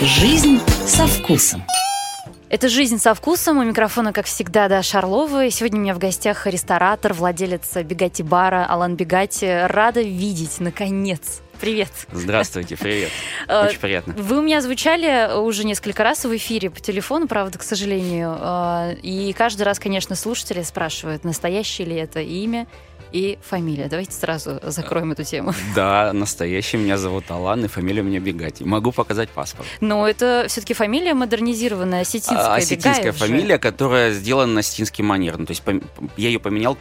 Жизнь со вкусом. Это «Жизнь со вкусом». У микрофона, как всегда, да, Шарлова. И сегодня у меня в гостях ресторатор, владелец Бегати бара Алан Бегати. Рада видеть, наконец. Привет. Здравствуйте, привет. Э, Очень приятно. Вы у меня звучали уже несколько раз в эфире по телефону, правда, к сожалению. Э, И каждый раз, конечно, слушатели спрашивают, настоящее ли это имя и фамилия. Давайте сразу закроем эту тему. Да, настоящий. Меня зовут Алан, и фамилия у меня Бегати. Могу показать паспорт. Но это все-таки фамилия модернизированная, осетинская. А, осетинская Бегаев же. фамилия, которая сделана на осетинский манер. Ну, то есть я ее поменял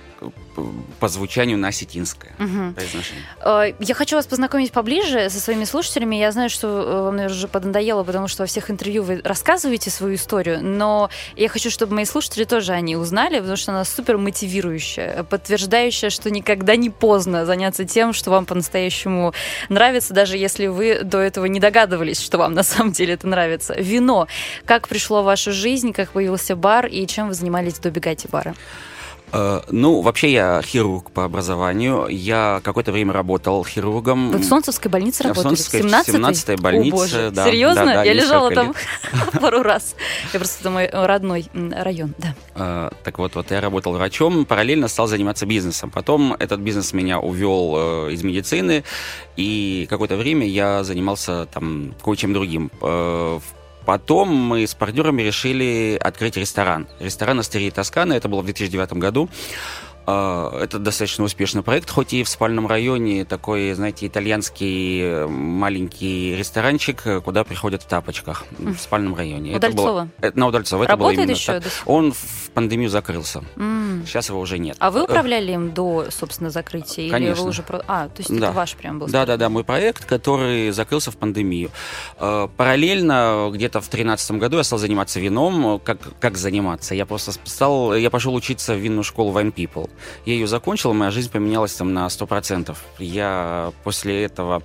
по звучанию на осетинское Мгм. произношение. Э, Я хочу вас познакомить поближе со своими слушателями. Я знаю, что э, вам, наверное, уже поднадоело, потому что во всех интервью вы рассказываете свою историю, но я хочу, чтобы мои слушатели тоже о ней узнали, потому что она супер мотивирующая, подтверждающая, что никогда не поздно заняться тем, что вам по-настоящему нравится, даже если вы до этого не догадывались, что вам на самом деле это нравится. Вино. Как пришло в вашу жизнь, как появился бар и чем вы занимались до Бегати бара? Э, Ну, вообще я хирург по образованию. Я какое-то время работал хирургом. Вы в Солнцевской больнице В работали? Солнцевской- 17-й? 17-й больнице, О, боже. да, Серьезно? да, да, Я лежала там пару раз. Я просто это мой родной район, да. Э, Так вот, вот я работал врачом, параллельно стал заниматься бизнесом. Потом этот бизнес меня увел э, из медицины, и какое-то время я занимался там кое-чем другим. В- Потом мы с партнерами решили открыть ресторан. Ресторан «Астерия Тоскана», это было в 2009 году. Э, Это достаточно успешный проект, хоть и в спальном районе такой, знаете, итальянский э, маленький ресторанчик, э, куда приходят в тапочках в спальном районе. Это было- Удальцова? э, На Удальцова. Это было Работает еще так. Он в пандемию закрылся. М. Сейчас его уже нет. А вы управляли им до, собственно, закрытия? Или Конечно. вы уже... А, то есть Да. это ваш прям был? Да, да, да, мой проект, который закрылся в пандемию. Параллельно, где-то в 2013 году я стал заниматься вином. Как, как заниматься? Я просто стал, я пошел учиться в винную школу Wine People. Я ее закончил, моя жизнь поменялась там на 100%. Я после этого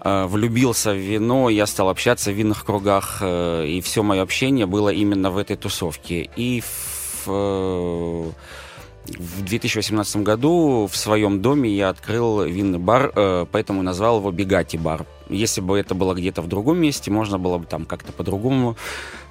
э, влюбился в вино, я стал общаться в винных кругах, э, и все мое общение было именно в этой тусовке. И в, э, в 2018 году в своем доме я открыл винный бар, э, поэтому назвал его Бегати бар. Если бы это было где-то в другом месте, можно было бы там как-то по-другому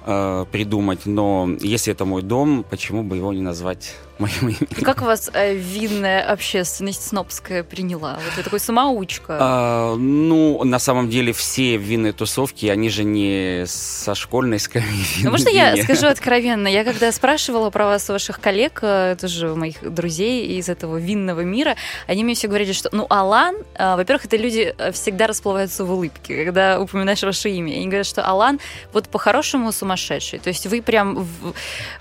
э, придумать. Но если это мой дом, почему бы его не назвать моим именем? Как вас э, винная общественность снобская приняла? Вот вы такой самоучка. А, ну, на самом деле, все винные тусовки, они же не со школьной скамьи. Ну, можно я скажу откровенно? Я когда спрашивала про вас у ваших коллег, э, тоже моих друзей из этого винного мира, они мне все говорили, что, ну, Алан, э, во-первых, это люди э, всегда расплываются в улыбке, когда упоминаешь ваше имя. И Они говорят, что Алан вот по-хорошему сумасшедший. То есть вы прям в-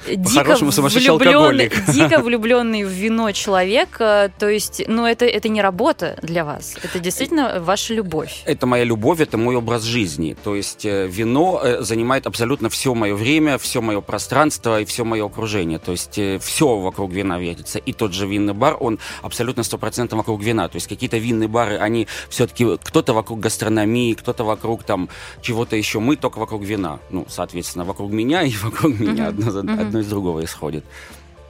дико По-хорошему сумасшедший алкоголик. Дико влюбленный в вино человек. э, То есть, ну, это, это не работа для вас. Это действительно ваша любовь. Это моя любовь, это мой образ жизни. То есть э, вино э, занимает абсолютно все мое время, все мое пространство и все мое окружение. То есть все вокруг вина вертится. И тот же винный бар, он абсолютно стопроцентно вокруг вина. То есть какие-то винные бары, они все-таки кто-то вокруг гастрономии, кто-то вокруг там чего-то еще. Мы только вокруг вина. Ну, соответственно, вокруг меня и вокруг меня одно, из другого исходит.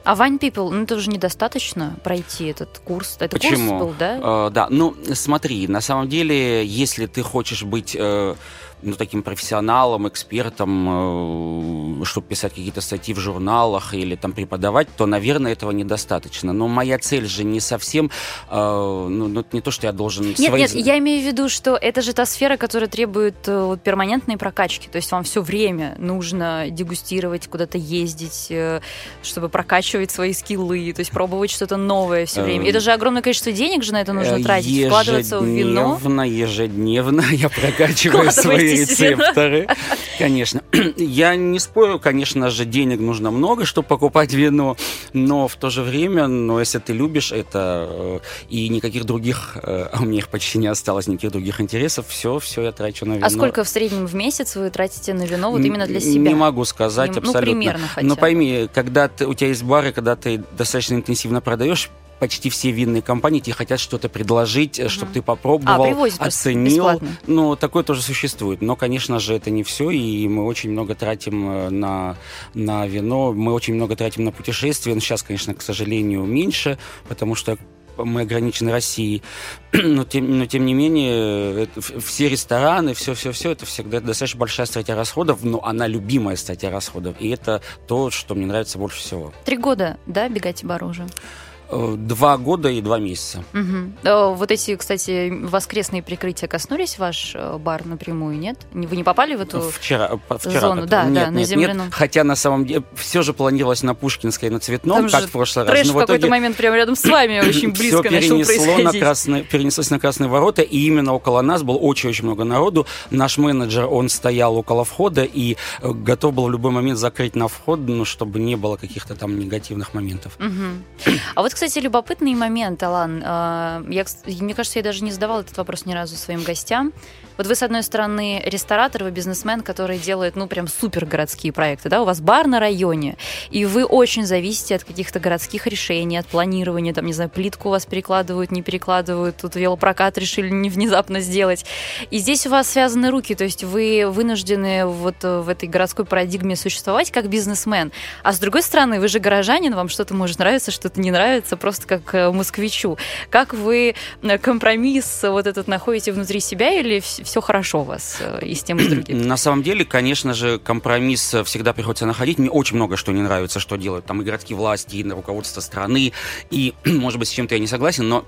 А Вань People, ну это уже недостаточно пройти этот курс. Это Почему? курс был, да? Э, да, ну смотри, на самом деле, если ты хочешь быть э, ну, таким профессионалом, экспертом, чтобы писать какие-то статьи в журналах или там преподавать, то, наверное, этого недостаточно. Но моя цель же не совсем, э, ну, ну, не то, что я должен... Нет, свои нет, я имею в виду, что это же та сфера, которая требует э, вот, перманентной прокачки. То есть вам все время нужно дегустировать, куда-то ездить, э, чтобы прокачивать свои скиллы, то есть пробовать что-то новое все время. Эм, Это же огромное количество денег же на это нужно Э, тратить, вкладываться в вино. Ежедневно, ежедневно я прокачиваю свои Вино. рецепторы. Конечно. Я не спорю, конечно же, денег нужно много, чтобы покупать вино, но в то же время, но если ты любишь это, э, и никаких других, э, а у меня их почти не осталось, никаких других интересов, все, все я трачу на вино. А сколько в среднем в месяц вы тратите на вино вот именно для себя? Не могу сказать Не- ну, абсолютно. примерно хотя Но пойми, когда ты, у тебя есть бары, когда ты достаточно интенсивно продаешь, почти все винные компании тебе хотят что-то предложить, чтобы ты попробовал, А, привозят просто оценил. бесплатно. Ну, такое тоже существует. Но, конечно же, это не все, и мы очень много тратим э, на, на вино, мы очень много тратим на путешествия. Но сейчас, конечно, к сожалению, меньше, потому что мы ограничены Россией, но тем, но тем не менее это, все рестораны, все-все-все, это всегда достаточно большая статья расходов, но она любимая статья расходов, и это то, что мне нравится больше всего. Три года, да, бегать бар уже? Э, два года и два месяца. Угу. Вот эти, кстати, воскресные прикрытия коснулись ваш э, бар напрямую, нет? Вы не попали в эту вчера, вчера зону? Да, нет, да, нет, на земляном. Нет. Хотя на самом деле все же планировалось на Пушкинской, на Цветном, Там как в прошлый раз. в какой-то момент прямо рядом с вами очень близко все начал перенесло на красные, перенеслось на Красные ворота, и именно около нас было очень-очень много народу. Наш менеджер, он стоял около входа и готов был в любой момент закрыть на вход, ну, чтобы не было каких-то там негативных моментов. Угу. А вот, кстати, любопытный момент, Алан. А, я, мне кажется, я даже не задавала этот вопрос ни разу своим гостям. Вот вы, с одной стороны, ресторатор, вы бизнесмен, который делает, ну, прям супер городские проекты, да, у вас бар на районе, и вы очень зависите от каких-то городских решений, от планирования, там, не знаю, плитку у вас перекладывают, не перекладывают, тут велопрокат решили не внезапно сделать. И здесь у вас связаны руки, то есть вы вынуждены вот в этой городской парадигме существовать как бизнесмен. А с другой стороны, вы же горожанин, вам что-то может нравиться, что-то не нравится, просто как э, москвичу. Как вы э, компромисс вот этот находите внутри себя или все хорошо у вас э, и с тем, и с другим? На самом деле, конечно же, компромисс всегда приходится находить. Мне очень много что не нравится, что делают там и городские власти, и руководство страны. И, может быть, с чем-то я не согласен, но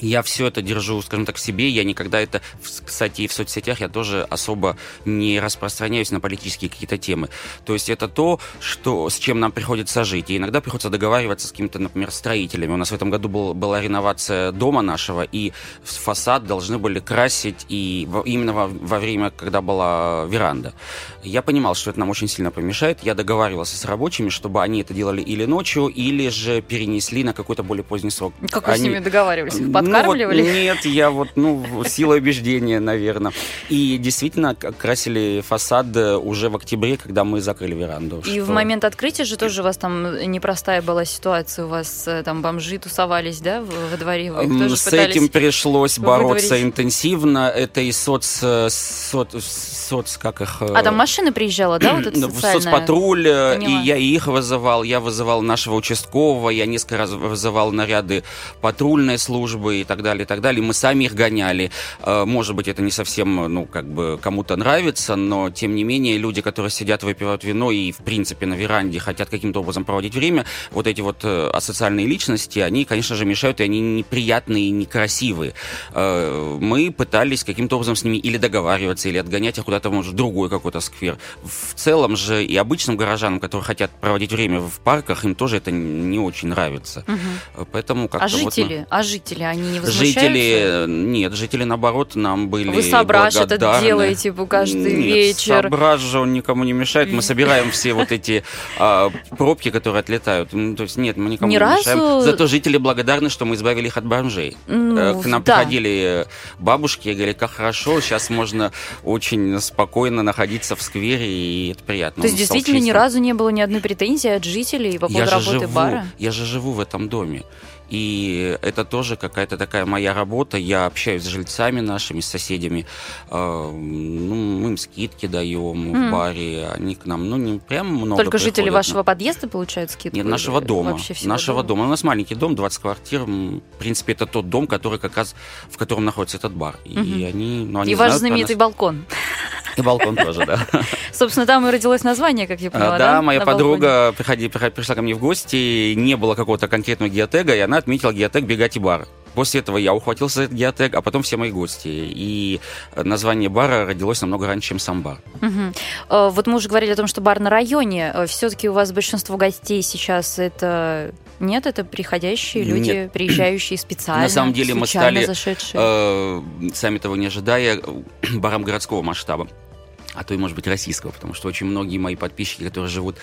я все это держу, скажем так, в себе. Я никогда это, кстати, и в соцсетях я тоже особо не распространяюсь на политические какие-то темы. То есть это то, что, с чем нам приходится жить. И иногда приходится договариваться с какими-то, например, строителями. У нас в этом году был, была реновация дома нашего, и фасад должны были красить и именно во, во время, когда была веранда. Я понимал, что это нам очень сильно помешает. Я договаривался с рабочими, чтобы они это делали или ночью, или же перенесли на какой-то более поздний срок. Как вы они... с ними договаривались? Подкармливали? Ну, вот нет, я вот, ну, силой убеждения, наверное. И действительно красили фасад уже в октябре, когда мы закрыли веранду. И что... в момент открытия же тоже у вас там непростая была ситуация, у вас э, там бомжи тусовались, да, во дворе? С этим пришлось бороться выдворить. интенсивно. Это и соц, э, соц, соц, как их... Э, а там машина приезжала, да, вот это социальная? Соцпатруль, Поняла. и я их вызывал, я вызывал нашего участкового, я несколько раз вызывал наряды патрульной службы, и так далее, и так далее. Мы сами их гоняли. Э, может быть, это не совсем, ну, как бы кому-то нравится, но, тем не менее, люди, которые сидят, выпивают вино и, в принципе, на веранде хотят каким-то образом проводить время, вот эти вот э, асоциальные личности, они, конечно же, мешают, и они неприятные и некрасивые. Э, мы пытались каким-то образом с ними или договариваться, или отгонять их куда-то, может, в другой какой-то сквер. В целом же и обычным горожанам, которые хотят проводить время в парках, им тоже это не очень нравится. Угу. Поэтому как-то а жители, вот... а жители, они не Жители, нет, жители, наоборот, нам были Вы сображ это делаете каждый нет, вечер. сображ же он никому не мешает. Мы собираем все вот эти а, пробки, которые отлетают. Ну, то есть нет, мы никому Ни не разу... мешаем. Зато жители благодарны, что мы избавили их от бомжей. Ну, э, К нам да. приходили бабушки и говорили, как хорошо, сейчас можно очень спокойно находиться в сквере, и это приятно. То есть действительно ни разу не было ни одной претензии от жителей по поводу я работы живу, бара? Я же живу в этом доме. И это тоже какая-то такая моя работа. Я общаюсь с жильцами нашими, с соседями. Э, ну, мы им скидки даем mm. в баре. Они к нам, ну, не прям много Только жители приходят. вашего подъезда получают скидку? Нет, нашего дома. Нашего дома? дома. У нас маленький дом, 20 квартир. В принципе, это тот дом, который как раз, в котором находится этот бар. И mm-hmm. они, ну, они И ваш знаменитый нас. балкон. И балкон тоже, да. Собственно, там и родилось название, как я поняла, да? Да, моя подруга пришла ко мне в гости, не было какого-то конкретного геотега, и она отметила геотег «Бегати бар». После этого я ухватился за этот геотег, а потом все мои гости. И название бара родилось намного раньше, чем сам бар. Угу. Вот мы уже говорили о том, что бар на районе. Все-таки у вас большинство гостей сейчас это нет, это приходящие люди, Нет. приезжающие специально. На самом деле мы стали, зашедшие. э, сами того не ожидая, баром городского масштаба а то и, может быть, российского, потому что очень многие мои подписчики, которые живут,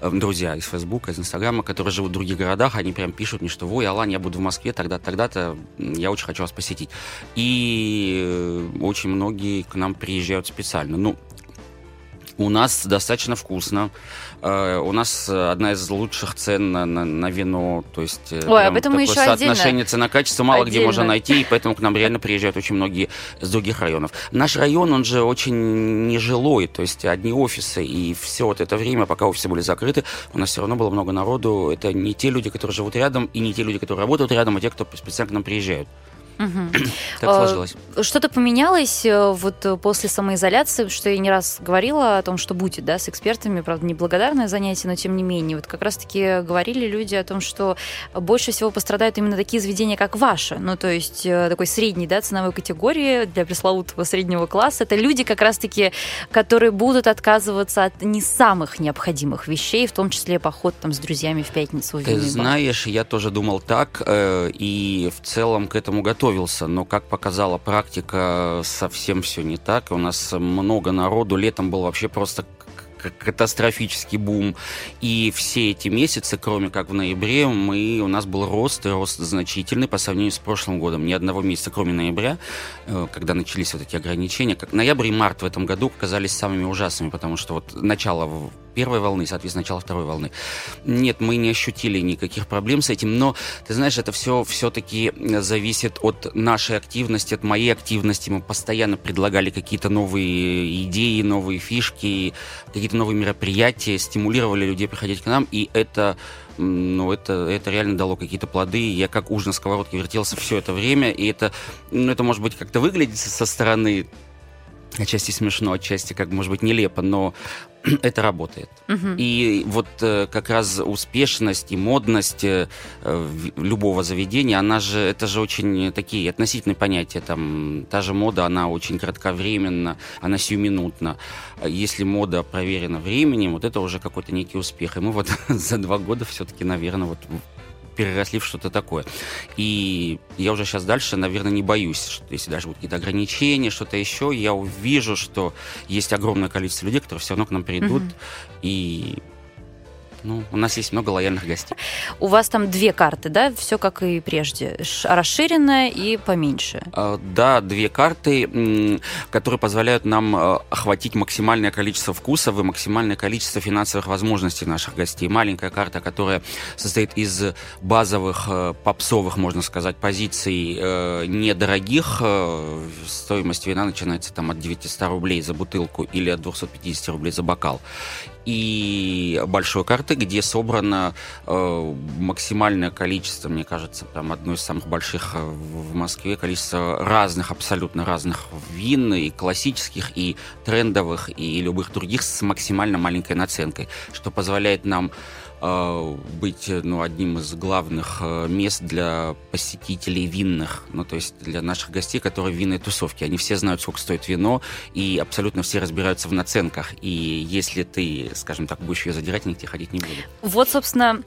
э, друзья из Фейсбука, из Инстаграма, которые живут в других городах, они прям пишут мне, что «Ой, Алан, я буду в Москве, тогда, тогда-то я очень хочу вас посетить». И э, очень многие к нам приезжают специально. Ну, У нас достаточно вкусно. Э, у нас одна из лучших цен на, на, на вино. То есть э, Ой, об этом мы еще соотношение цена-качество мало отдельно. где можно найти, и поэтому к нам реально приезжают очень многие с других районов. Наш район, он же очень нежилой, то есть одни офисы, и все вот это время, пока офисы были закрыты, у нас все равно было много народу. Это не те люди, которые живут рядом, и не те люди, которые работают рядом, а те, кто специально к нам приезжают. Так а, сложилось. Что-то поменялось э, вот э, после самоизоляции, что я не раз говорила о том, что будет, да, с экспертами, правда, неблагодарное занятие, но тем не менее. Вот как раз-таки говорили люди о том, что больше всего пострадают именно такие заведения, как ваши. Ну, то есть э, такой средней, да, ценовой категории для пресловутого среднего класса. Это люди как раз-таки, которые будут отказываться от не самых необходимых вещей, в том числе поход там с друзьями в пятницу. В Ты знаешь, я тоже думал так, и в целом к этому готов готовился, но, как показала практика, совсем все не так. У нас много народу. Летом был вообще просто катастрофический бум. И все эти месяцы, кроме как в ноябре, мы, у нас был рост, и рост значительный по сравнению с прошлым годом. Ни одного месяца, кроме ноября, э, когда начались вот эти ограничения. Как ноябрь и март в этом году оказались самыми ужасными, потому что вот начало первой волны, соответственно, начало второй волны. Нет, мы не ощутили никаких проблем с этим, но, ты знаешь, это все все-таки зависит от нашей активности, от моей активности. Мы постоянно предлагали какие-то новые идеи, новые фишки, какие-то новые мероприятия, стимулировали людей приходить к нам, и это ну, это, это реально дало какие-то плоды. Я как уж на сковородке вертелся все это время, и это, ну, это может быть как-то выглядит со стороны отчасти смешно, отчасти как может быть нелепо, но это работает. Угу. И вот э, как раз успешность и модность э, любого заведения, она же, это же очень такие относительные понятия. Там, та же мода, она очень кратковременна, она сиюминутна. Если мода проверена временем, вот это уже какой-то некий успех. И мы вот за два года все-таки, наверное, вот переросли в что-то такое. И я уже сейчас дальше, наверное, не боюсь, что если даже будут какие-то ограничения, что-то еще, я увижу, что есть огромное количество людей, которые все равно к нам придут, mm-hmm. и ну, у нас есть много лояльных гостей. У вас там две карты, да? Все как и прежде. Расширенная и поменьше. А, да, две карты, которые позволяют нам а, охватить максимальное количество вкусов и максимальное количество финансовых возможностей наших гостей. Маленькая карта, которая состоит из базовых а, попсовых, можно сказать, позиций недорогих. Стоимость вина начинается там от 900 рублей за бутылку или от 250 рублей за бокал и большой карты, где собрано э, максимальное количество, мне кажется, там одно из самых больших э, в Москве, количество разных, абсолютно разных вин, и классических, и трендовых, и любых других с максимально маленькой наценкой, что позволяет нам быть ну, одним из главных э, мест для посетителей винных, ну, то есть для наших гостей, которые в винной тусовке. Они все знают, сколько стоит вино, и абсолютно все разбираются в наценках. И если ты, скажем так, будешь ее задирать, никто ходить не будет. Вот, собственно,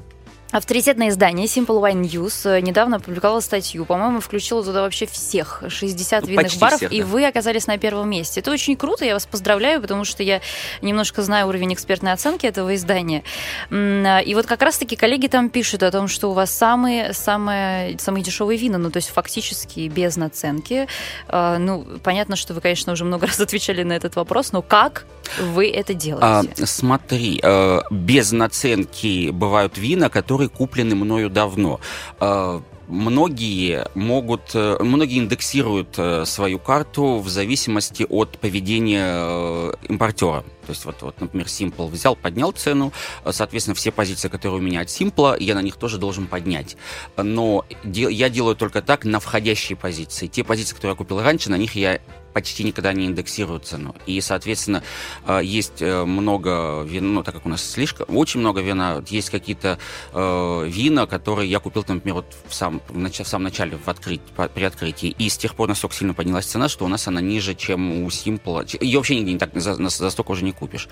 Авторитетное издание Simple Wine News э, недавно опубликовало статью, по-моему, включило туда вообще всех, 60 винных Почти баров, всех, да. и вы оказались на первом месте. Это очень круто, я вас поздравляю, потому что я немножко знаю уровень экспертной оценки этого издания. А, и вот как раз-таки коллеги там пишут о том, что у вас самые, самые, самые дешевые вина, ну то есть фактически без наценки. А, ну, понятно, что вы, конечно, уже много раз отвечали на этот вопрос, но как вы это делаете? А, смотри, э, без наценки бывают вина, которые которые куплены мною давно. А, многие могут, э, многие индексируют э, свою карту в зависимости от поведения э, импортера. То есть вот, вот, например, Simple взял, поднял цену, соответственно, все позиции, которые у меня от Simple, я на них тоже должен поднять. Но я делаю только так на входящие позиции. Те позиции, которые я купил раньше, на них я почти никогда не индексируют цену. И, соответственно, э, есть э, много вина, ну, так как у нас слишком, очень много вина, есть какие-то э, вина, которые я купил, например, вот в, сам, в, нач, в самом начале, в открыть, при открытии, и с тех пор настолько сильно поднялась цена, что у нас она ниже, чем у Simple. Ее вообще нигде не так за, за столько уже не купишь.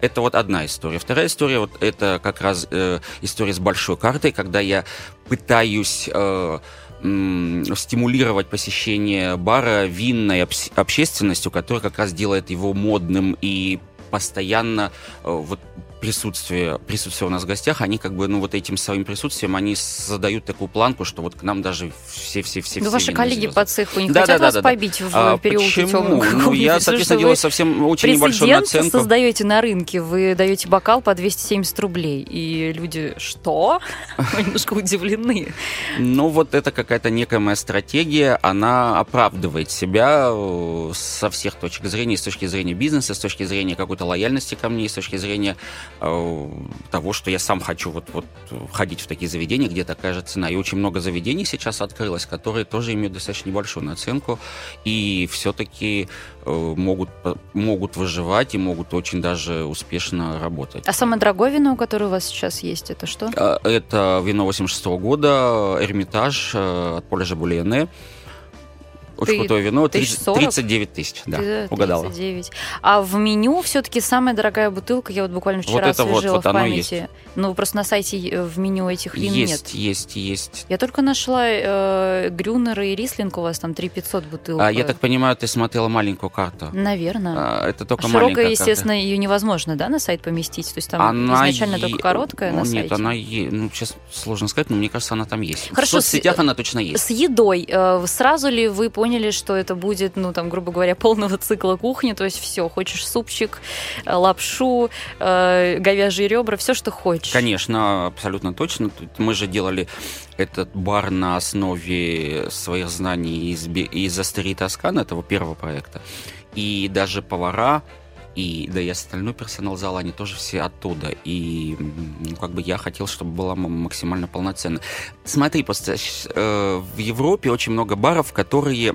Это вот одна история. Вторая история, вот это как раз э, история с большой картой, когда я пытаюсь... Э, стимулировать посещение бара винной общественностью, которая как раз делает его модным и постоянно э, вот присутствие, присутствие у нас в гостях, они как бы, ну, вот этим своим присутствием, они задают такую планку, что вот к нам даже все-все-все... Ну, ваши коллеги звезды. по цеху не Да, хотят да, вас да, да. побить в А, переулке почему? темном? Ну, я, соответственно, делаю совсем очень небольшую наценку. создаете на рынке, вы даете бокал по 270 рублей, и люди, что? Немножко удивлены. Ну, вот это какая-то некая моя стратегия, она оправдывает себя э, со всех точек зрения, с точки зрения бизнеса, с точки зрения какой-то лояльности ко мне, с точки зрения того, что я сам хочу вот, вот ходить в такие заведения, где такая же цена. И очень много заведений сейчас открылось, которые тоже имеют достаточно небольшую наценку, и все-таки э, могут, могут выживать и могут очень даже успешно работать. А самое дорогое вино, которое у вас сейчас есть, это что? А, Это вино 86 года, Эрмитаж э, от Поля Жабулиене. Очень Ты- крутое вино, тысяч 30 сорок? 39 тысяч, да, Ты- угадала. 39. А в меню все-таки самая дорогая бутылка, я вот буквально Вот вчера это вот, освежила вот в оно памяти. Ну, просто на сайте э, в меню этих вин нет. Есть, есть, есть. Я только нашла э, Грюнер и Рислинг, у вас там 3500 бутылок. А, я так понимаю, ты смотрела маленькую карту. Наверное. А, это только Широкая, маленькая естественно, ее невозможно, да, на сайт поместить? То есть там карта. изначально е- только короткая ну, на Нет, сайте? она е- ну, сейчас сложно сказать, но мне кажется, она там есть. Хорошо, В соцсетях с- она точно есть. С едой. э, Сразу ли вы поняли, что это будет, ну, там, грубо говоря, полного цикла кухни? То есть все, хочешь супчик, э, лапшу, э, говяжьи ребра, все, что хочешь. Конечно, абсолютно точно. Мы же делали этот бар на основе своих знаний из, из Астерии Тоскана, этого первого проекта. И даже повара, и да и остальной персонал зала, они тоже все оттуда. И ну, как бы я хотел, чтобы была максимально полноценно. Смотри, просто э, в Европе очень много баров, которые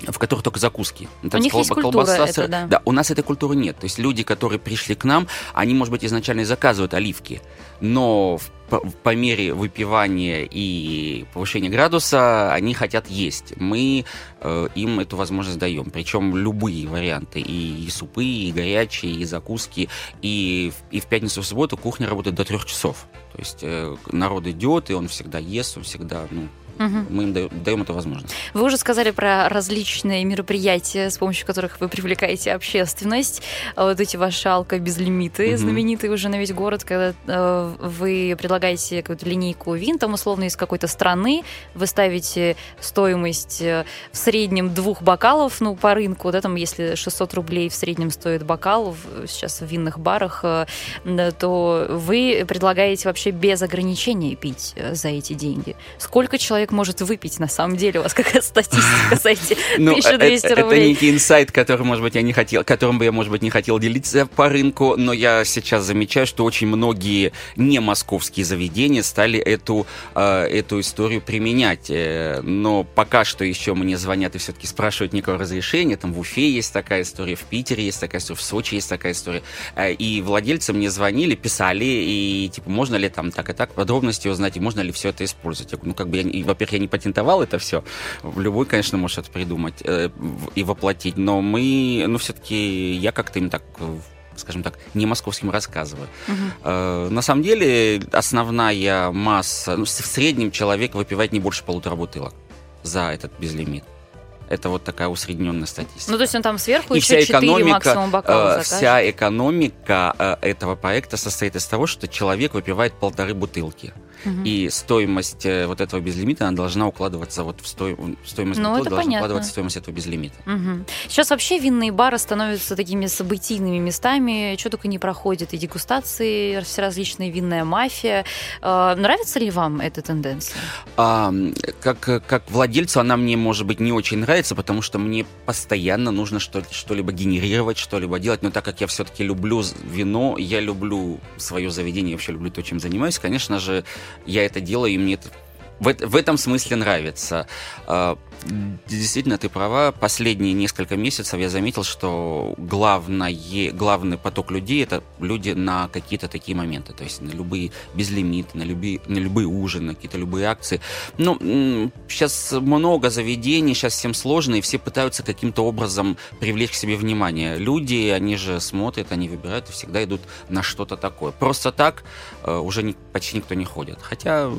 в которых только закуски. Ну, У там них колба- есть культура колбаса, сыр. да. Да, у нас этой культуры нет. То есть люди, которые пришли к нам, они, может быть, изначально заказывают оливки, но в- по, по мере выпивания и повышения градуса они хотят есть. Мы э, им эту возможность даем. Причем любые варианты. И, и супы, и горячие, и закуски. И, и в пятницу, в субботу кухня работает до трех часов. То есть э, народ идет, и он всегда ест, он всегда... Ну, Мгм. мы им даем, эту возможность. Вы уже сказали про различные мероприятия, с помощью которых вы привлекаете общественность. А Вот эти ваши алко-безлимиты, Мгм. знаменитые уже на весь город, когда э, вы предлагаете какую-то линейку вин, там условно из какой-то страны, вы ставите стоимость э, в среднем двух бокалов, ну, по рынку, да, там, если 600 рублей в среднем стоит бокал сейчас в винных барах, э, то вы предлагаете вообще без ограничений пить э, за эти деньги. Сколько человек может выпить на самом деле? У вас какая статистика за эти Ну, 1200 э- это рублей? некий инсайт, который, может быть, я не хотел, которым бы я, может быть, не хотел делиться по рынку, но я сейчас замечаю, что очень многие не московские заведения стали эту, э, эту историю применять. Э, Но пока что еще мне звонят и все-таки спрашивают некого разрешения. Там в Уфе есть такая история, в Питере есть такая история, в Сочи есть такая история. Э, И владельцы мне звонили, писали, и типа, можно ли там так и так подробности узнать, и можно ли все это использовать. Я говорю, ну, как бы, я, во-первых, я не патентовал это все. Любой, конечно, может это придумать э, и воплотить, но мы, ну, все-таки я как-то им так э, скажем так, не московским рассказываю. Мгм. Э, На самом деле, основная масса, ну, в среднем человек выпивает не больше полутора бутылок за этот безлимит. Это вот такая усредненная статистика. Ну, то есть он там сверху И еще вся 4 экономика, максимум бокала э, вся экономика э, этого проекта состоит из того, что человек выпивает полторы бутылки. И стоимость э, вот этого безлимита, она должна укладываться вот в сто- в стоимость Ну, бутылки, должна понятно. укладываться в стоимость этого безлимита. Мгм. Сейчас вообще винные бары становятся такими событийными местами, что только не проходит, и дегустации, всеразличные винная мафия. Э, Нравится ли вам эта тенденция? А, как, как владельцу она мне, может быть, не очень нравится, потому что мне постоянно нужно что- что-либо генерировать, что-либо делать. Но так как я все-таки люблю вино, я люблю свое заведение, вообще люблю то, чем занимаюсь, конечно же, я это делаю, и мне это в, в этом смысле нравится. А, Действительно, ты права. Последние несколько месяцев я заметил, что главное, главный поток людей это люди на какие-то такие моменты. То есть на любые безлимиты, на любые, на любые ужины, какие-то любые акции. Ну, сейчас много заведений, сейчас всем сложно, и все пытаются каким-то образом привлечь к себе внимание. Люди, они же смотрят, они выбирают и всегда идут на что-то такое. Просто так э, уже почти никто не ходит. Хотя,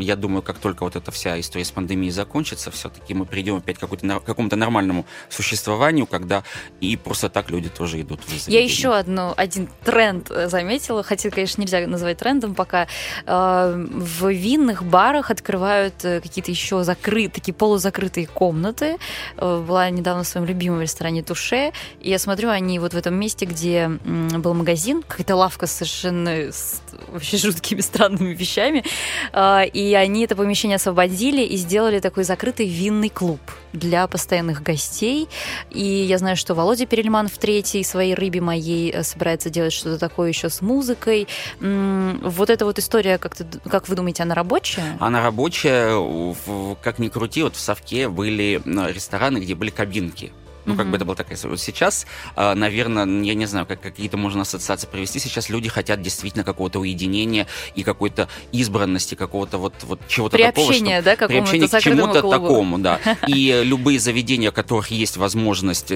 я думаю, как только вот эта вся история с пандемией закончится, все-таки мы придем опять к какому-то нормальному существованию, когда и просто так люди тоже идут в заведение. Я еще одну, один тренд э, заметила, хотя, конечно, нельзя называть трендом пока. Э, в винных барах открывают э, какие-то еще закрытые, такие полузакрытые комнаты. Была недавно в своем любимом ресторане Туше, и я смотрю, они вот в этом месте, где был магазин, какая-то лавка совершенно с вообще жуткими странными вещами, и они это помещение освободили и сделали такой закрытый винный клуб для постоянных гостей. И я знаю, что Володя Перельман в третьей своей «Рыбе моей» э, собирается делать что-то такое еще с музыкой. Вот эта вот история, как, ты, как вы думаете, она рабочая? Она рабочая. Как ни крути, вот в Совке были рестораны, где были кабинки. Ну, mm-hmm. как бы это было такая... Вот сейчас, а, наверное, я не знаю, как какие-то можно ассоциации провести. Сейчас люди хотят действительно какого-то уединения и какой-то избранности, какого-то вот, вот чего-то такого. Приобщения, да, какому-то к чему-то такому, да. И любые заведения, у которых есть возможность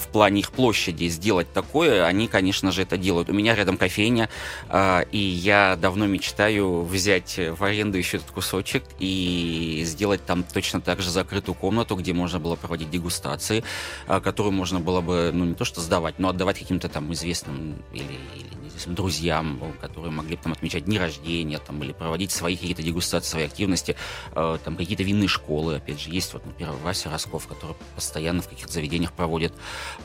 в плане их площади сделать такое, они, конечно же, это делают. У меня рядом кофейня, э, и я давно мечтаю взять в аренду еще этот кусочек и сделать там точно так же закрытую комнату, где можно было проводить дегустации, э, которую можно было бы, ну, не то что сдавать, но отдавать каким-то там известным или, или допустим, друзьям, которые могли бы там отмечать дни рождения, там, или проводить свои какие-то дегустации, свои активности, э, там какие-то винные школы, опять же, есть вот, например, Вася Росков, который постоянно в каких-то заведениях проводит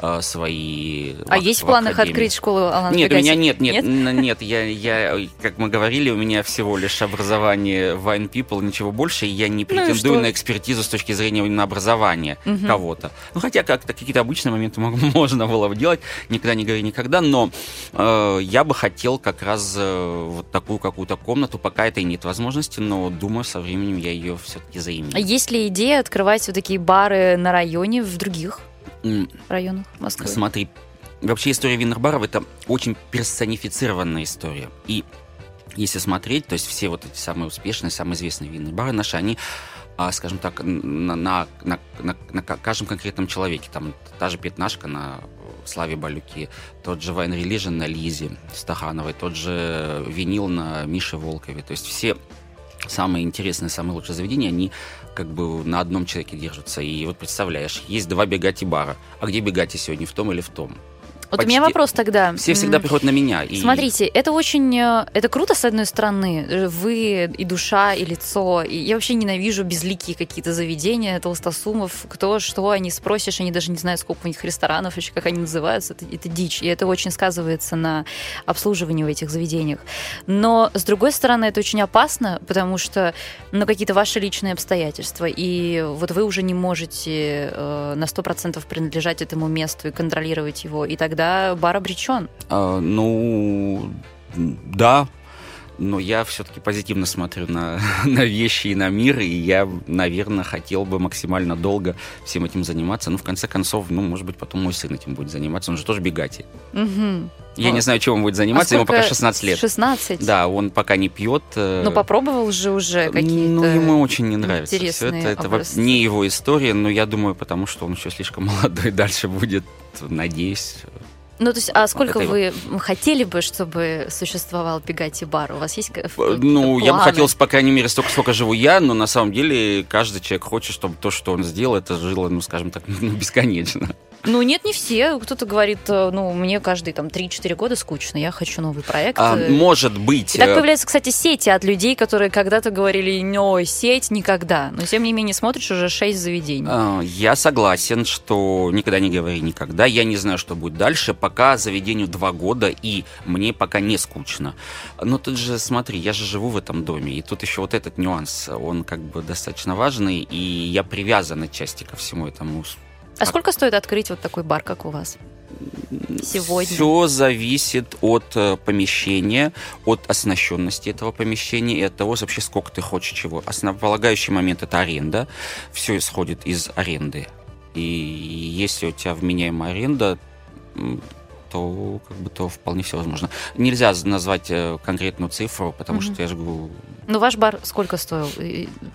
э, свои... А в, есть в планах академии. открыть школу Алана Нет, у меня нет, нет, нет, нет, я, я, как мы говорили, у меня всего лишь образование Wine People, ничего больше, и я не ну претендую ну на экспертизу с точки зрения именно образования угу. кого-то. Ну, хотя как-то какие-то обычные моменты можно было бы делать, никогда не говори никогда, но э, я бы хотел как раз э, вот такую какую-то комнату, пока это и нет возможности, но думаю, со временем я ее все-таки заимею. А есть ли идея открывать вот такие бары на районе в других mm. районах Москвы? Смотри, вообще история винных баров это очень персонифицированная история. И если смотреть, то есть все вот эти самые успешные, самые известные винные бары наши, они а, скажем так, на, на, на, на, на каждом конкретном человеке. Там та же пятнашка на Славе Балюке, тот же Вайн Religion на Лизе Стахановой, тот же винил на Мише Волкове. То есть все самые интересные, самые лучшие заведения, они как бы на одном человеке держатся. И вот представляешь, есть два бегати бара. А где бегати сегодня, в том или в том? Вот Почти. у меня вопрос тогда. Все всегда приходят на меня. И... Смотрите, это очень, э, это круто с одной стороны. Вы и душа, и лицо. И я вообще ненавижу безликие какие-то заведения, толстосумов. Кто что, они спросишь, они даже не знают, сколько у них ресторанов, еще как они называются. Это, это дичь. И это очень сказывается на обслуживании в этих заведениях. Но, с другой стороны, это очень опасно, потому что, ну, какие-то ваши личные обстоятельства. И вот вы уже не можете э, на 100% принадлежать этому месту и контролировать его. И так тогда бар обречен. А, ну, да, но я все-таки позитивно смотрю на, на вещи и на мир, и я, наверное, хотел бы максимально долго всем этим заниматься. Ну, в конце концов, ну, может быть, потом мой сын этим будет заниматься, он же тоже бегатель. Угу. Я а. не знаю, чем он будет заниматься, а ему пока 16 лет. 16? Да, он пока не пьет. Э, но попробовал же уже какие-то Ну, ему очень не нравится все это. Это не его история, но я думаю, потому что он еще слишком молодой, дальше будет, надеюсь, ну, то есть, а сколько вы хотели бы, чтобы существовал Пегати бар? У вас есть Ну, планы? я бы хотел, по крайней мере, столько, сколько живу я, но на самом деле каждый человек хочет, чтобы то, что он сделал, это жило, ну, скажем так, бесконечно. Ну, нет, не все. Кто-то говорит, э, ну, мне каждые там 3-4 года скучно, я хочу новый проект. А, может быть. И так э, появляются, кстати, сети от людей, которые когда-то говорили, но сеть никогда. Но, тем не менее, смотришь уже 6 заведений. А, я согласен, что никогда не говори никогда. Я не знаю, что будет дальше. Пока заведению 2 года, и мне пока не скучно. Но тут же, смотри, я же живу в этом доме, и тут еще вот этот нюанс, он как бы достаточно важный, и я привязан отчасти ко всему этому а сколько стоит открыть вот такой бар, как у вас? Сегодня. Все зависит от э, помещения, от оснащенности этого помещения и от того, вообще сколько ты хочешь чего. Основополагающий момент это аренда. Все исходит из аренды. И если у тебя вменяемая аренда, то как бы то вполне все возможно. Нельзя назвать э, конкретную цифру, потому mm-hmm. что я же говорю. Ну, ваш бар сколько стоил?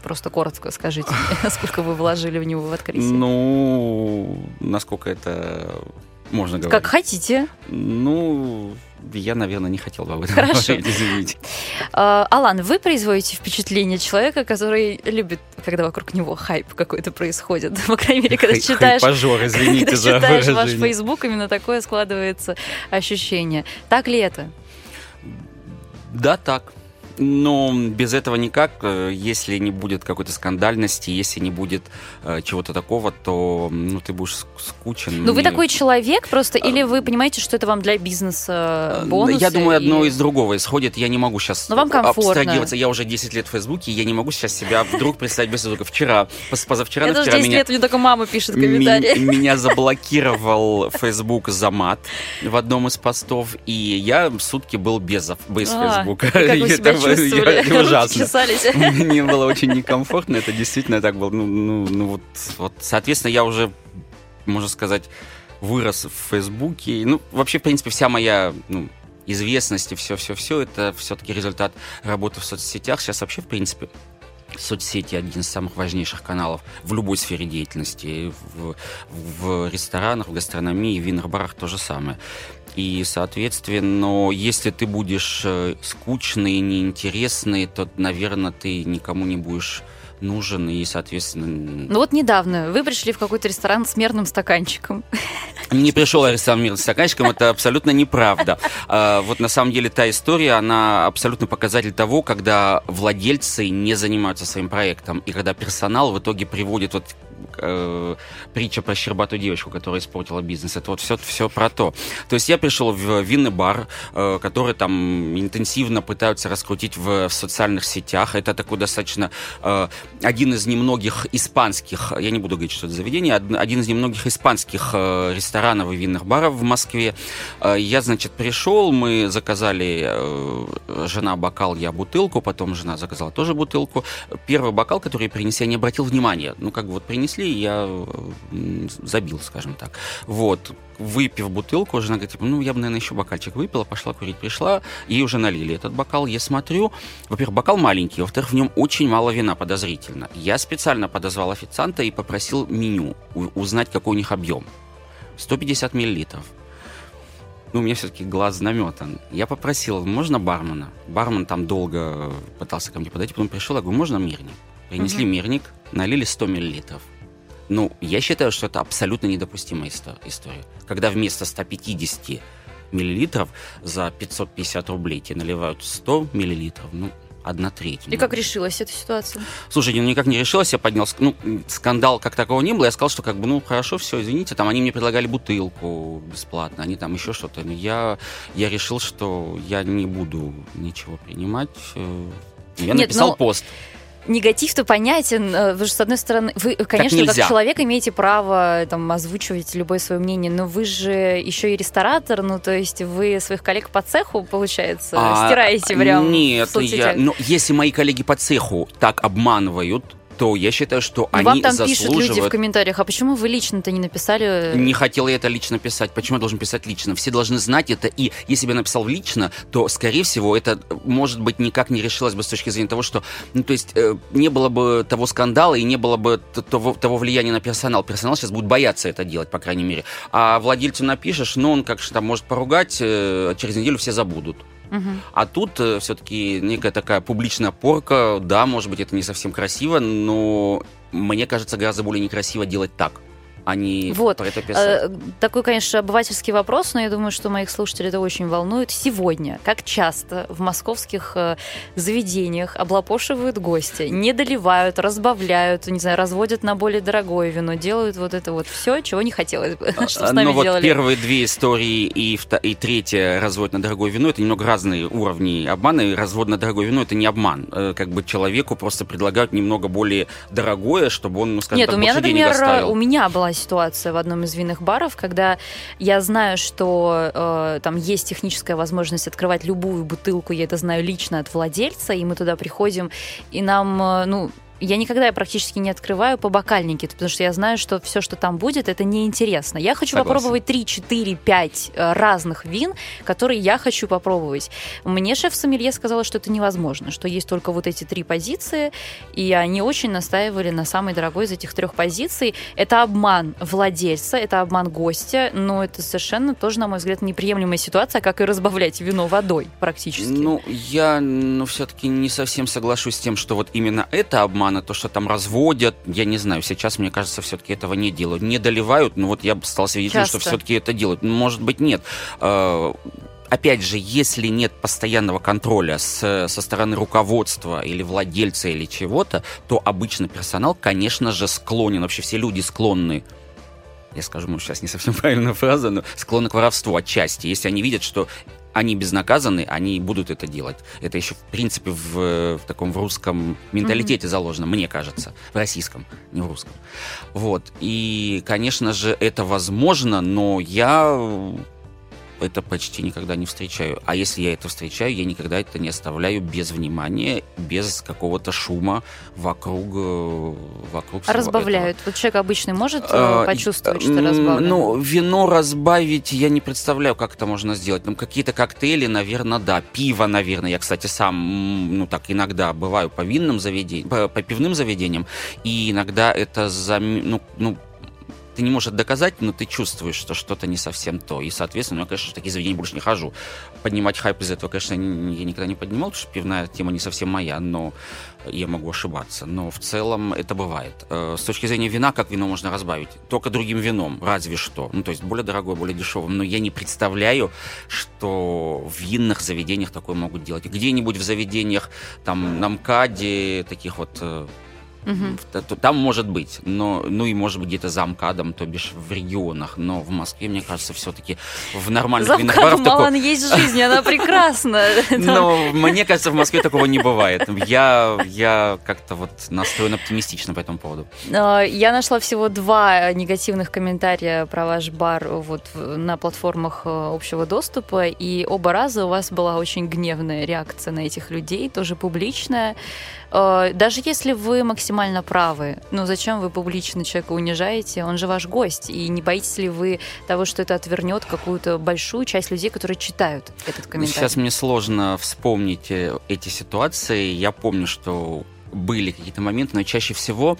Просто коротко скажите, сколько вы вложили в него в открытие? Ну, насколько это можно говорить. Как хотите. Ну, я, наверное, не хотел бы об этом Хорошо. говорить, извините. А, Алан, вы производите впечатление человека, который любит, когда вокруг него хайп какой-то происходит. По крайней мере, когда Хай- читаешь... хайпажор, извините когда за читаешь ваш выражение. Фейсбук, именно такое складывается ощущение. Так ли это? Да, так. Но без этого никак. Э, Если не будет какой-то скандальности, если не будет э, чего-то такого, то ну, ты будешь ск- скучен. Ну, вы И- такой человек просто, или вы понимаете, что это вам для бизнеса Э, бонус? Я думаю, одно из другого исходит. Я не могу сейчас Но вам комфортно. абстрагироваться. Я уже 10 лет в Фейсбуке, я не могу сейчас себя вдруг представить без Фейсбука. Вчера, позавчера, Я тоже вчера 10 меня... лет, мне только мама пишет комментарии. Меня заблокировал Facebook за мат в одном из постов, и я сутки был без, без А, Фейсбука. чувствовали? я- Ужасно. Мне было очень некомфортно, это действительно так было. Ну, ну, ну вот, вот, соответственно, я уже, можно сказать, вырос в Фейсбуке. Ну, вообще, в принципе, вся моя ну, известность и все-все-все, это все-таки результат работы в соцсетях. Сейчас вообще, в принципе, соцсети один из самых важнейших каналов в любой сфере деятельности. В, в ресторанах, в гастрономии, в винных-барах то же самое. И, соответственно, если ты будешь э, скучный, неинтересный, то, наверное, ты никому не будешь нужен, и, соответственно, Ну вот недавно вы пришли в какой-то ресторан с мерным стаканчиком. не пришел Аристан Мир с стаканчиком, это абсолютно неправда. А, Вот на самом деле та история, она абсолютно показатель того, когда владельцы не занимаются своим проектом, и когда персонал в итоге приводит вот э, притча про щербатую девочку, которая испортила бизнес. Это вот все, все про то. То есть я пришел в винный бар, э, который там интенсивно пытаются раскрутить в, в социальных сетях. Это такой достаточно э, один из немногих испанских, я не буду говорить, что это заведение, од- один из немногих испанских э, ресторанов и винных баров в Москве. Э, я, значит, пришел, мы заказали, э, жена бокал, я бутылку, потом жена заказала тоже бутылку. Первый бокал, который я принес, я не обратил внимания. Ну, как бы вот принесли, я э, м, забил, скажем так. Вот. Выпив бутылку, жена говорит, типа, ну, я бы, наверное, еще бокальчик выпила, пошла курить, пришла, ей уже налили этот бокал. Я смотрю, во-первых, бокал маленький, во-вторых, в нем очень мало вина, подозрительно. Я специально подозвал официанта и попросил меню, узнать, какой у них объем. 150 миллилитров. Ну, у меня все-таки глаз наметан. Я попросил, можно бармена? Бармен там долго пытался ко мне подойти, потом пришел, я говорю, можно мирник? Принесли Мгм. мирник, налили 100 миллилитров. Ну, я считаю, что это абсолютно недопустимая исто- история. Когда вместо 150 миллилитров за 550 рублей тебе наливают 100 миллилитров, ну, одна треть. И ну. как решилась эта ситуация? Слушай, ну никак не решилась, я поднял, ну, скандал как такого не было, я сказал, что как бы, ну, хорошо, все, извините, там они мне предлагали бутылку бесплатно, они там еще что-то, но я, я решил, что я не буду ничего принимать, э, я Нет, написал ну, пост. Негатив-то понятен. э, Вы же, с одной стороны, вы, конечно, как, нельзя. человек имеете право там, озвучивать любое свое мнение, но вы же еще и ресторатор, ну, то есть вы своих коллег по цеху, получается, А, стираете прям Нет, я, ну, если мои коллеги по цеху так обманывают, то я считаю, что Ну, они Вам там пишут люди в заслуживают... комментариях, а почему вы лично-то не написали? Не хотел я это лично писать. Почему я должен писать лично? Все должны знать это. И если бы я написал лично, то, скорее всего, это, может быть, никак не решилось бы с точки зрения того, что, ну, то есть, э, не было бы того скандала и не было бы того, того влияния на персонал. Персонал сейчас будет бояться это делать, по крайней мере. А владельцу напишешь, ну, он как же там может поругать, э, через неделю все забудут. Мгм. А тут все-таки некая такая публичная порка. Да, может быть, это не совсем красиво, но мне кажется, гораздо более некрасиво делать так, а не Вот. про это. Э, Такой, конечно, обывательский вопрос, но я думаю, что моих слушателей это очень волнует. Сегодня, как часто в московских э, заведениях облапошивают гости, не доливают, разбавляют, не знаю, разводят на более дорогое вино, делают вот это вот все, чего не хотелось бы, чтобы с А, нами ну вот делали. первые две истории и, и третья развод на дорогое вино это немного разные уровни обмана. И развод на дорогое вино это не обман. Э, Как бы человеку просто предлагают немного более дорогое, чтобы он, ну, скажем Нет, так, у меня, например, оставил. у меня была ситуация в одном из винных баров, когда я знаю, что э, там есть техническая возможность открывать любую бутылку, я это знаю лично от владельца, и мы туда приходим, и нам, э, ну, я никогда практически не открываю по бокальнике, потому что я знаю, что все, что там будет, это неинтересно. Я хочу Согласен. попробовать 3, 4, 5 разных вин, которые я хочу попробовать. Мне шеф-сомелье сказала, что это невозможно, что есть только вот эти три позиции, и они очень настаивали на самой дорогой из этих трех позиций. Это обман владельца, это обман гостя, но это совершенно тоже, на мой взгляд, неприемлемая ситуация, как и разбавлять вино водой практически. Ну, я ну, все-таки не совсем соглашусь с тем, что вот именно это обман, а то, что там разводят, я не знаю, сейчас, мне кажется, все-таки этого не делают. Не доливают, но вот я бы стал свидетелем, что Часто. все-таки это делают. Ну, Может быть, нет. Э, Опять же, если нет постоянного контроля с, со стороны руководства или владельца или чего-то, то обычно персонал, конечно же, склонен, вообще все люди склонны я скажу, может, сейчас не совсем правильная фраза, но склонны к воровству отчасти. Если они видят, что они безнаказаны, они будут это делать. Это еще, в принципе, в, в таком в русском менталитете заложено, мне кажется. В российском, не в русском. Вот. И, конечно же, это возможно, но я это почти никогда не встречаю. А если я это встречаю, я никогда это не оставляю без внимания, без какого-то шума вокруг, э, вокруг А разбавляют. Вот человек обычный может э, этого. Э, почувствовать, и- что м, разбавлено? Ну, вино разбавить я не представляю, как это можно сделать. Там какие-то коктейли, наверное, да. Пиво, наверное. Я, кстати, сам, ну, так иногда бываю по винным заведениям, по, по пивным заведениям, и иногда это зам... ну, ну, ты не можешь доказать, но ты чувствуешь, что что-то не совсем то. И, соответственно, я, конечно, в такие заведения больше не хожу. Поднимать хайп из этого, конечно, я никогда не поднимал, потому что пивная тема не совсем моя, но я могу ошибаться. Но в целом это бывает. Э, С точки зрения вина, как вино можно разбавить? Только другим вином, разве что. Ну, то есть более дорогое, более дешевым. Но я не представляю, что в винных заведениях такое могут делать. Где-нибудь в заведениях, там, на МКАДе, таких вот т- Там может быть, но, ну и может быть где-то за МКАДом, то бишь в регионах, но в Москве, мне кажется, все-таки в нормальных винных Завкаду барах такого... Есть жизнь, она прекрасна. Но мне кажется, в Москве такого не бывает. Я, я как-то вот настроен оптимистично по этому поводу. Э, Я нашла всего два негативных комментария про ваш бар вот на платформах э, общего доступа, и оба раза у вас была очень гневная реакция на этих людей, тоже публичная. Э, Даже если вы максимально правы, ну зачем вы публично человека унижаете? Он же ваш гость, и не боитесь ли вы того, что это отвернет какую-то большую часть людей, которые читают этот комментарий? Сейчас мне сложно вспомнить э, эти ситуации. Я помню, что были какие-то моменты, но чаще всего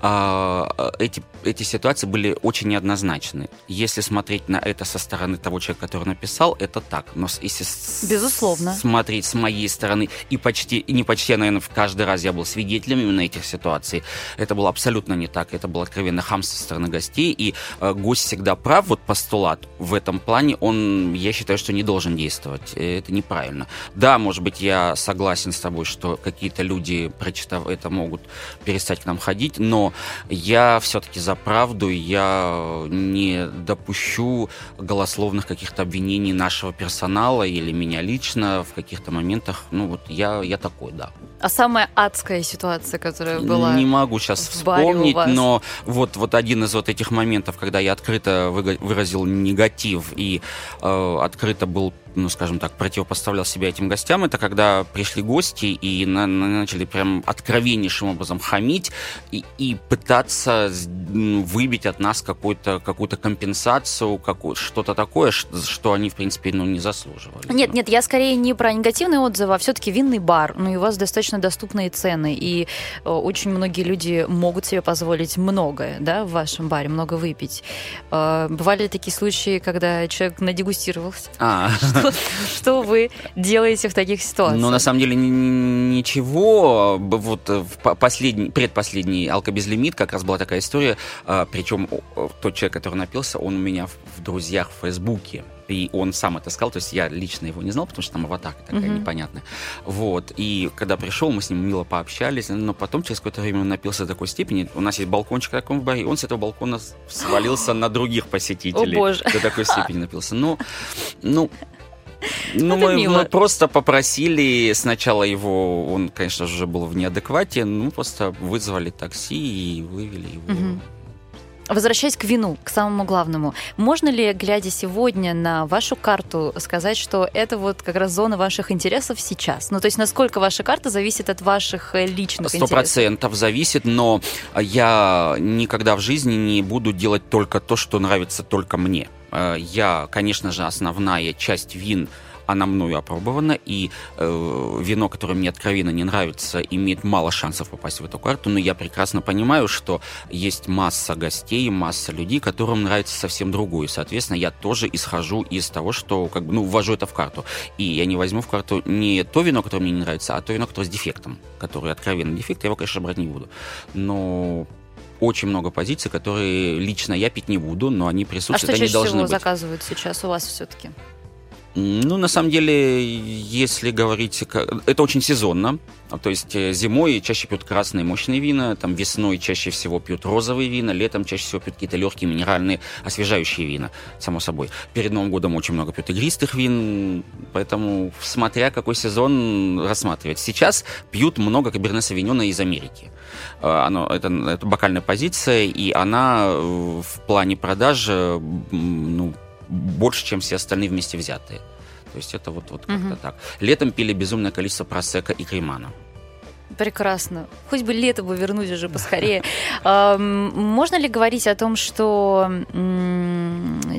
а, эти, эти ситуации были очень неоднозначны. Если смотреть на это со стороны того человека, который написал, это так. Но если Безусловно. смотреть с моей стороны, и почти, и не почти, а, наверное, в каждый раз я был свидетелем именно этих ситуаций, это было абсолютно не так. Это было откровенно хамство со стороны гостей, и э, гость всегда прав, вот постулат в этом плане, он, я считаю, что не должен действовать. Э, Это неправильно. Да, может быть, я согласен с тобой, что какие-то люди, прочитав это, могут перестать к нам ходить, но я все-таки за правду, я не допущу голословных каких-то обвинений нашего персонала или меня лично в каких-то моментах. Ну, вот я, я такой, да. А самая адская ситуация, которая была... Не могу сейчас вспомнить, но вот, вот один из вот этих моментов, когда я открыто выразил негатив и э, открыто был, ну, скажем так, противопоставлял себя этим гостям, это когда пришли гости и на- на- начали прям откровеннейшим образом хамить и, и пытаться выбить от нас какую-то какую-то компенсацию, какую- что-то такое, ш- что они, в принципе, ну, не заслуживали. Нет, нет, я скорее не про негативные отзывы, а все-таки винный бар. Ну, и у вас достаточно доступные цены, и э, очень многие люди могут себе позволить многое, да, в вашем баре, много выпить. Э, бывали ли такие случаи, когда человек надегустировался? А, Что, что вы делаете в таких ситуациях? Ну, на самом деле, ни- ни- ничего. Вот э, в по- последний, предпоследний алкобезлимит как раз была такая история. Причем тот человек, который напился, он у меня в, друзьях в Фейсбуке. И он сам это сказал, то есть я лично его не знал, потому что там аватарка такая Мгм. непонятная. Вот. И когда пришел, мы с ним мило пообщались, но потом через какое-то время он напился до такой степени. У нас есть балкончик такой в баре, и он с этого балкона свалился на других посетителей. О, боже. До такой степени напился. Ну, ну, ну, Это мы, мило. мы просто попросили сначала его, он, конечно же, уже был в неадеквате, ну, просто вызвали такси и вывели его Мгм. Возвращаясь к вину, к самому главному, можно ли, глядя сегодня на вашу карту, сказать, что это вот как раз зона ваших интересов сейчас? Ну, то есть насколько ваша карта зависит от ваших э, личных Сто интересов? процентов зависит, но я никогда в жизни не буду делать только то, что нравится только мне. Э, Я, конечно же, основная часть вин она мною опробована, и э, вино, которое мне откровенно не нравится, имеет мало шансов попасть в эту карту, но я прекрасно понимаю, что есть масса гостей, масса людей, которым нравится совсем другое. Соответственно, я тоже исхожу из того, что как бы, ну, ввожу это в карту. И я не возьму в карту не то вино, которое мне не нравится, а то вино, которое с дефектом, которое откровенно дефект, я его, конечно, брать не буду. Но очень много позиций, которые лично я пить не буду, но они А присутствуют, что они чаще должны всего быть. заказывают сейчас у вас все-таки? Ну, на самом деле, если говорить, это очень сезонно. А, То есть э, зимой чаще пьют красные мощные вина, там весной чаще всего пьют розовые вина, летом чаще всего пьют какие-то легкие минеральные освежающие вина, само собой. Перед Новым годом очень много пьют игристых вин, поэтому смотря какой сезон рассматривать. Сейчас пьют много каберне савиньона из Америки. Э, Оно, это, это бокальная позиция, и она э, в плане продажи м, ну, больше, чем все остальные вместе взятые. То есть это вот, вот как-то Мгм. так. Летом пили безумное количество просека и кремана. Прекрасно. Хоть бы лето бы вернуть уже поскорее. Можно ли говорить о том, что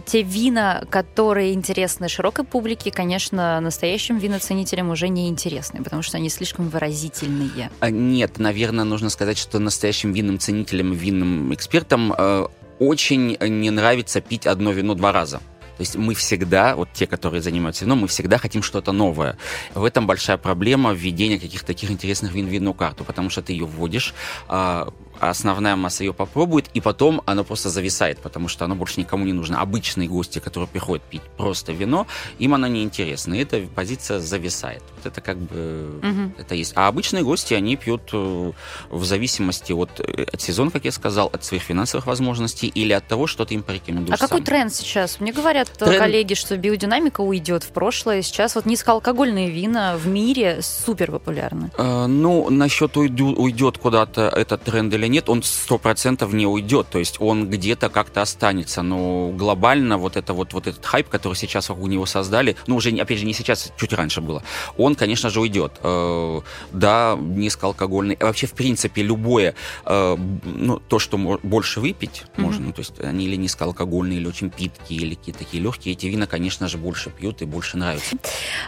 те вина, которые интересны широкой публике, конечно, настоящим виноценителям уже не интересны, потому что они слишком выразительные? А, Нет, наверное, нужно сказать, что настоящим винным ценителям, винным экспертам э, очень не нравится пить одно вино два раза. То есть мы всегда, вот те, которые занимаются вином, мы всегда хотим что-то новое. В этом большая проблема введения каких-то таких интересных вин в винную карту, потому что ты ее вводишь, а основная масса ее попробует, и потом оно просто зависает, потому что оно больше никому не нужно. Обычные гости, которые приходят пить просто вино, им оно не интересно, и эта позиция зависает. Вот это как бы Мгм. это есть. А обычные гости, они пьют э, в зависимости от, э, от сезона, как я сказал, от своих финансовых возможностей или от того, что ты им порекомендуешь А какой сам. тренд сейчас? Мне говорят э, Тренд- коллеги, что биодинамика уйдет в прошлое. Сейчас вот низкоалкогольные вина в мире супер популярны. Э, Ну, насчет уйдет куда-то этот тренд или нет, он сто процентов не уйдет. То есть он где-то как-то останется. Но глобально вот, это вот, вот этот хайп, который сейчас вокруг него создали, ну, уже, опять же, не сейчас, чуть раньше было, он, конечно же, уйдет. Э, Да, низкоалкогольный. Вообще, в принципе, любое, э, ну, то, что больше выпить Мгм. можно, ну, то есть они или низкоалкогольные, или очень питкие, или какие-то такие легкие, эти вина, конечно же, больше пьют и больше нравятся.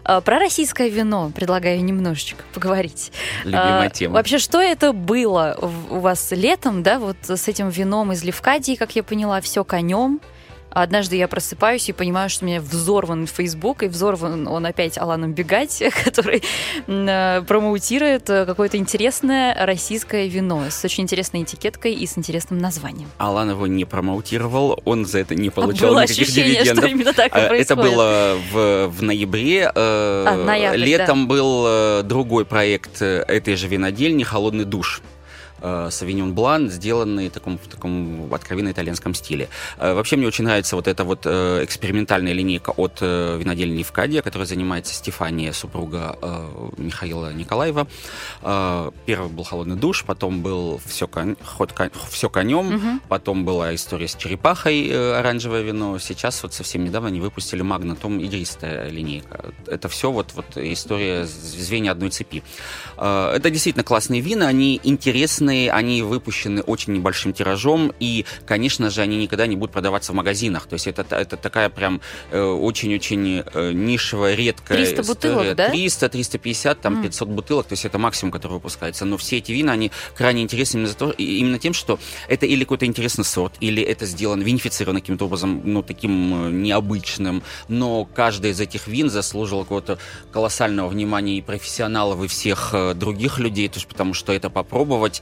А, Про российское вино предлагаю немножечко поговорить. Любимая тема. Вообще, что это было у вас летом, да, вот с этим вином из Левкадии, как я поняла, все конем. Однажды я просыпаюсь и понимаю, что у меня взорван Facebook, и взорван он опять Аланом Бегать, который э, промоутирует э, какое-то интересное российское вино с очень интересной этикеткой и с интересным названием. Алан его не промоутировал, он за это не получал Было никаких ощущение, что дивидендов. именно так и Э, происходит. Это было в, в ноябре. А, ноябрь, Летом был э, другой проект этой же винодельни «Холодный душ». Савиньон Блан, сделанный в таком, в таком откровенно итальянском стиле. Э, Вообще мне очень нравится вот эта вот э, экспериментальная линейка от э, винодельни Евкадия, которая занимается Стефания, супруга Михаила Николаева. Первый был «Холодный душ», потом был «Все, кон... ход кон- все конем», Мгм. Потом была история с черепахой, оранжевое вино. Сейчас вот совсем недавно они выпустили Магнатом игристая линейка. Это все вот, вот история звенья одной цепи. Это действительно классные вина, они интересные, они выпущены очень небольшим тиражом, и, конечно же, они никогда не будут продаваться в магазинах. То есть это, это такая прям э, очень-очень э, нишевая, редкая 300 история. бутылок, да? 300, 350, там М. 500 бутылок, то есть это максимум, который выпускается. Но все эти вина, они крайне интересны именно, за то, именно тем, что это или какой-то интересный сорт, или это сделано, винифицировано каким-то образом, ну, таким э, необычным, но каждый из этих вин заслужил какого-то колоссального внимания и профессионалов, и всех других людей, то есть потому что это попробовать,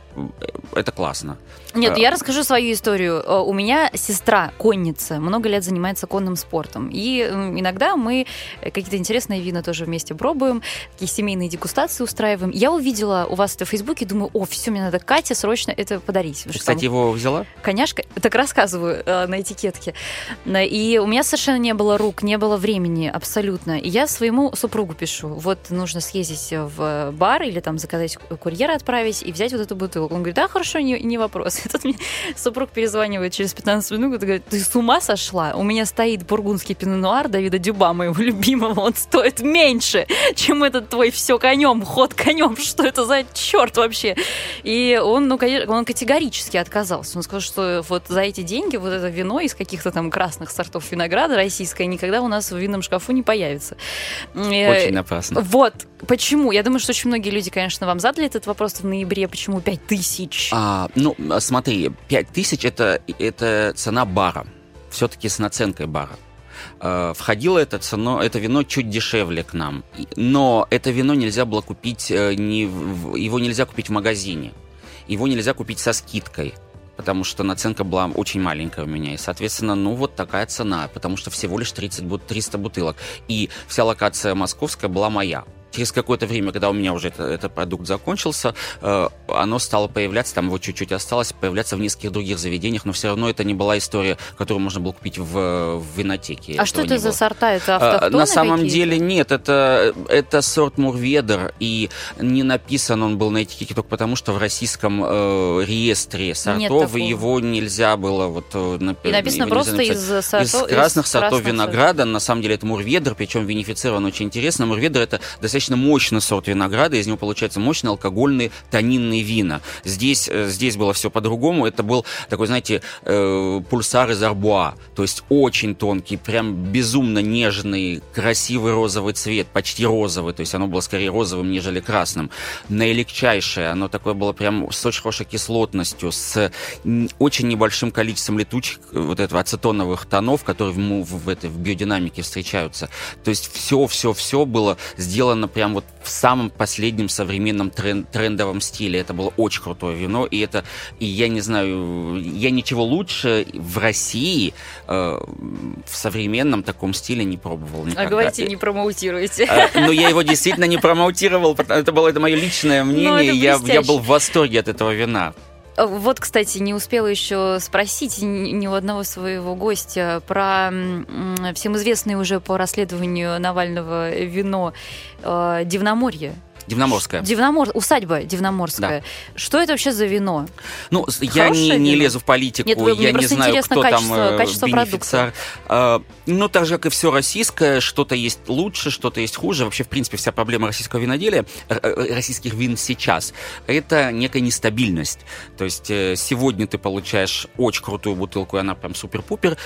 это классно. Нет, А. я расскажу свою историю. Э, У меня сестра конница, много лет занимается конным спортом. И иногда мы э, какие-то интересные вина тоже вместе пробуем, такие семейные дегустации устраиваем. Я увидела у вас это в Фейсбуке, думаю, о, все, мне надо Кате срочно это подарить. Ты, что там кстати, его взяла? коняшка, так рассказываю э, на этикетке. И у меня совершенно не было рук, не было времени абсолютно. И я своему супругу пишу, вот нужно съездить в бар или там заказать курьера отправить и взять вот эту бутылку. Он говорит, да, хорошо, не, не вопрос. И тут мне супруг перезванивает через 15 минут и говорит, ты с ума сошла? У меня стоит бургундский пино-нуар Давида Дюба, моего любимого, он стоит меньше, чем этот твой все конем, ход конем, что это за черт вообще? И он, ну, конечно, он категорически отказался. Он сказал, что вот за эти деньги вот это вино из каких-то там красных сортов винограда российское никогда у нас в винном шкафу не появится. Очень опасно. Вот. Почему? Я думаю, что очень многие люди, конечно, вам задали этот вопрос в ноябре. Почему 5 тысяч? А, ну, смотри, 5 тысяч это, это цена бара. Все-таки с наценкой бара входило это, цено, это вино чуть дешевле к нам. Но это вино нельзя было купить, не в, его нельзя купить в магазине. Его нельзя купить со скидкой потому что наценка была очень маленькая у меня. И, соответственно, ну вот такая цена, потому что всего лишь 30, 300 бутылок. И вся локация московская была моя через какое-то время, когда у меня уже это, этот продукт закончился, э, оно стало появляться, там его чуть-чуть осталось, появляться в нескольких других заведениях, но все равно это не была история, которую можно было купить в, в винотеке. А что это за сорта? Это а, автохтоны На самом деле нет, это, это сорт Мурведер, и не написан он был на этикетке только потому, что в российском э, реестре сортов его нельзя было вот... Э, и написано просто из, сортов, из красных из сортов винограда, на самом деле это Мурведер, причем винифицирован очень интересно. Мурведер это достаточно достаточно мощный сорт винограда, из него получается мощные алкогольные тонинные вина. Здесь, э, здесь было все по-другому, это был такой, знаете, э, пульсар из арбуа, то есть очень тонкий, прям безумно нежный, красивый розовый цвет, почти розовый, то есть оно было скорее розовым, нежели красным. Наилегчайшее, оно такое было прям с очень хорошей кислотностью, с очень небольшим количеством летучих вот этого ацетоновых тонов, которые в, в, в, этой, в биодинамике встречаются. То есть все-все-все было сделано прям вот в самом последнем современном трен трендовом стиле. Это было очень крутое вино, и это, и я не знаю, я ничего лучше в России э, в современном таком стиле не пробовал никогда. А говорите, не промоутируете. Э, ну, я его действительно не промоутировал, это было это мое личное ну, мнение, я, я был в восторге от этого вина. Э, вот, кстати, не успела еще спросить ни у одного своего гостя про всем известное уже по расследованию Навального вино э, Дивноморье. Дивноморская. Дивномор... Усадьба Дивноморская. Да. Что это вообще за вино? Ну, я не, не лезу в политику, Нет, вы, я не знаю, кто качество, там э, качество продукта. Ну, так же, как и все российское, что-то есть лучше, что-то есть хуже. Вообще, в принципе, вся проблема российского виноделия, э, э, российских вин сейчас, это некая нестабильность. То есть сегодня ты получаешь очень крутую бутылку, и она прям супер-пупер.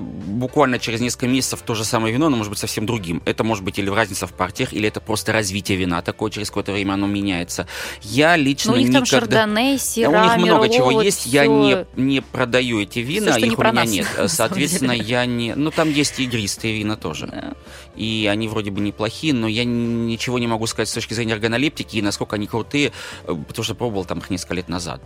Буквально через несколько месяцев то же самое вино, но может быть совсем другим. Это может быть или разница в партиях, или это просто развитие вина такое через какое-то время оно меняется. Я лично ну, у них никогда... там шардоне, сира, У них много Мерло, чего вот есть. все... Я не, не продаю эти вина, все, их у меня нас, нет. Соответственно, я не... Ну, там есть игристые вина тоже. Да. И они вроде бы неплохие, но я ничего не могу сказать с точки зрения органолептики и насколько они крутые, э, потому что пробовал там их несколько лет назад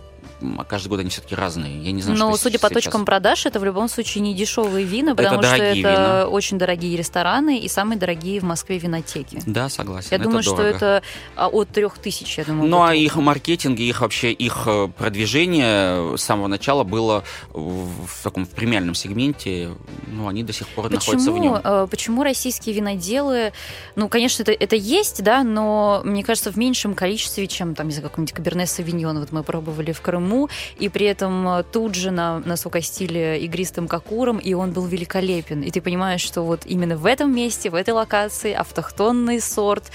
каждый год они все-таки разные. Я не знаю, Но что судя по сейчас. точкам продаж, это в любом случае не дешевые вина, потому это что это вина. очень дорогие рестораны и самые дорогие в Москве винотеки. Да, согласен. Я это думаю, дорого. что это а, от трех тысяч, я думаю. Ну, а их маркетинг, их вообще, их э, продвижение с самого начала было в таком в премиальном сегменте. Ну, они до сих пор почему, находятся в нем. Э, почему российские виноделы, ну, конечно, это, это есть, да, но мне кажется, в меньшем количестве, чем там, из-за какого-нибудь Каберне Савиньон, вот мы пробовали в Крыму, и при этом э, тут же на, нас укостили игристым кокуром, и он был великолепен. И ты понимаешь, что вот именно в этом месте, в этой локации автохтонный сорт,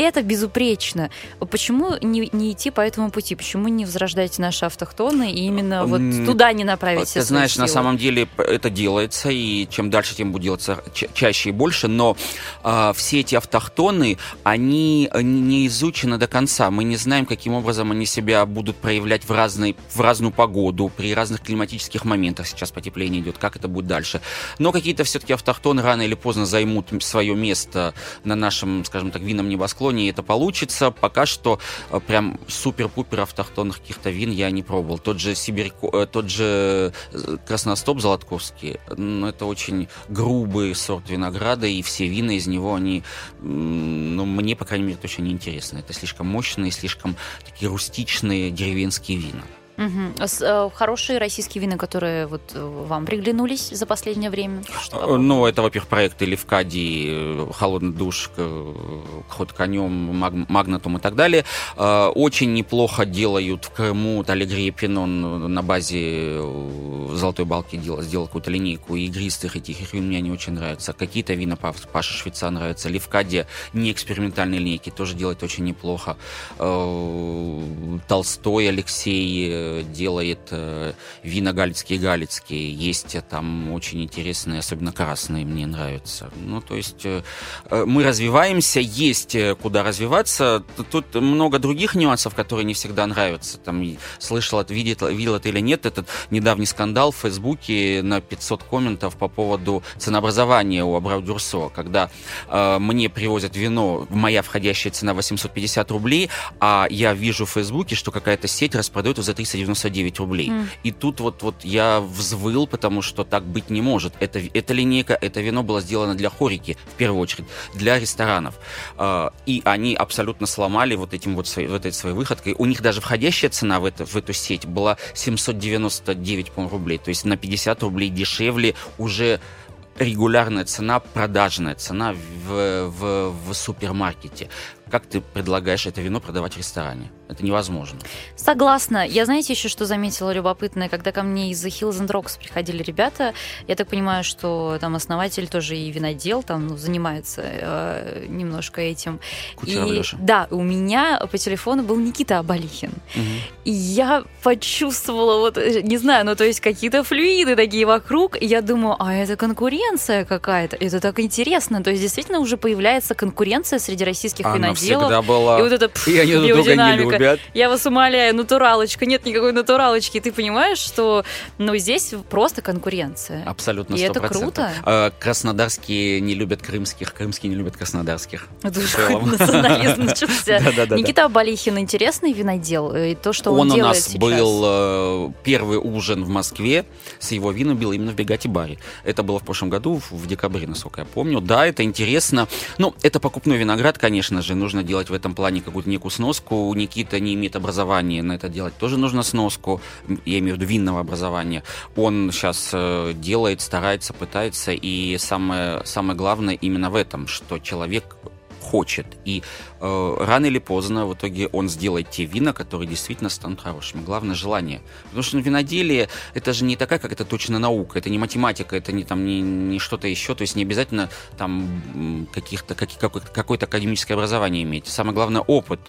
это безупречно. Почему не, не идти по этому пути? Почему не возрождать наши автохтоны и именно вот туда не направить все Ты знаешь, силы? на самом деле это делается, и чем дальше, тем будет делаться ча- чаще и больше, но э, все эти автохтоны, они не изучены до конца. Мы не знаем, каким образом они себя будут проявлять в, разной, в разную погоду, при разных климатических моментах. Сейчас потепление идет, как это будет дальше. Но какие-то все-таки автохтоны рано или поздно займут свое место на нашем, скажем так, винном небосклоне, склоне это получится. Пока что э, прям супер-пупер автохтонных каких-то вин я не пробовал. Тот же Сибирь, э, тот же э, Красностоп Золотковский, ну, это очень грубый сорт винограда, и все вина из него, они, ну, мне, по крайней мере, точно не интересны. Это слишком мощные, слишком такие рустичные деревенские вина. Угу. С, э, хорошие российские вина, которые вот э, вам приглянулись за последнее время? Что ну, это, во-первых, проекты Левкади, э, Холодный душ, Ход конем, Маг, Магнатум и так далее. Э, очень неплохо делают в Крыму Талигрия Пинон на базе Золотой Балки делал, сделал какую-то линейку игристых этих вин, мне они очень нравятся. Какие-то вина Паша Швейца нравятся. Левкади не экспериментальные линейки тоже делает очень неплохо. Толстой Алексей делает э, вина галицкие галицкие. Есть там очень интересные, особенно красные, мне нравятся. Ну, то есть э, э, мы развиваемся, есть куда развиваться. Тут много других нюансов, которые не всегда нравятся. Там слышал, видел, видел это или нет, этот недавний скандал в Фейсбуке на 500 комментов по поводу ценообразования у Абрау Дюрсо, когда э, мне привозят вино, моя входящая цена 850 рублей, а я вижу в Фейсбуке, что какая-то сеть распродает за 300 399 рублей. Mm. И тут вот, вот я взвыл, потому что так быть не может. Это, эта линейка, это вино было сделано для хорики, в первую очередь, для ресторанов. А, и они абсолютно сломали вот этим вот своей, вот этой своей выходкой. У них даже входящая цена в, это, в эту сеть была 799 рублей. То есть на 50 рублей дешевле уже регулярная цена, продажная цена в, в, в супермаркете. Как ты предлагаешь это вино продавать в ресторане? Это невозможно. Согласна. Я, знаете, еще что заметила любопытное, когда ко мне из Hills and Rocks приходили ребята, я так понимаю, что там основатель тоже и винодел, там ну, занимается э, немножко этим. Кучеров и, Леша. Да, у меня по телефону был Никита Абалихин. Угу. И я почувствовала, вот, э, не знаю, ну то есть какие-то флюиды такие вокруг, и я думаю, а это конкуренция какая-то, это так интересно. То есть действительно уже появляется конкуренция среди российских Она виноделов всегда была. И вот это и они друг друга не любят. Я вас умоляю, натуралочка, нет никакой натуралочки. ты понимаешь, что ну, здесь просто конкуренция. Абсолютно 100%. И это круто. А, краснодарские не любят крымских, крымские не любят краснодарских. Это уже национализм начался. Никита Абалихин интересный винодел. И то, что он, он делает у нас был э, первый ужин в Москве с его вином был именно в Бегате баре. Это было в прошлом году, в декабре, насколько я помню. Да, это интересно. Ну, это покупной виноград, конечно же. Нужно делать в этом плане какую-то некую сноску. Никита не имеет образования на это делать. Тоже нужно сноску. Я имею в виду винного образования. Он сейчас э, делает, старается, пытается. И самое, самое главное именно в этом, что человек хочет. И э, рано или поздно в итоге он сделает те вина, которые действительно станут хорошими. Главное желание. Потому что ну, виноделие это же не такая, как это точно наука, это не математика, это не там не, не что-то еще. То есть не обязательно там каких-то как, какое-то академическое образование иметь. Самое главное опыт.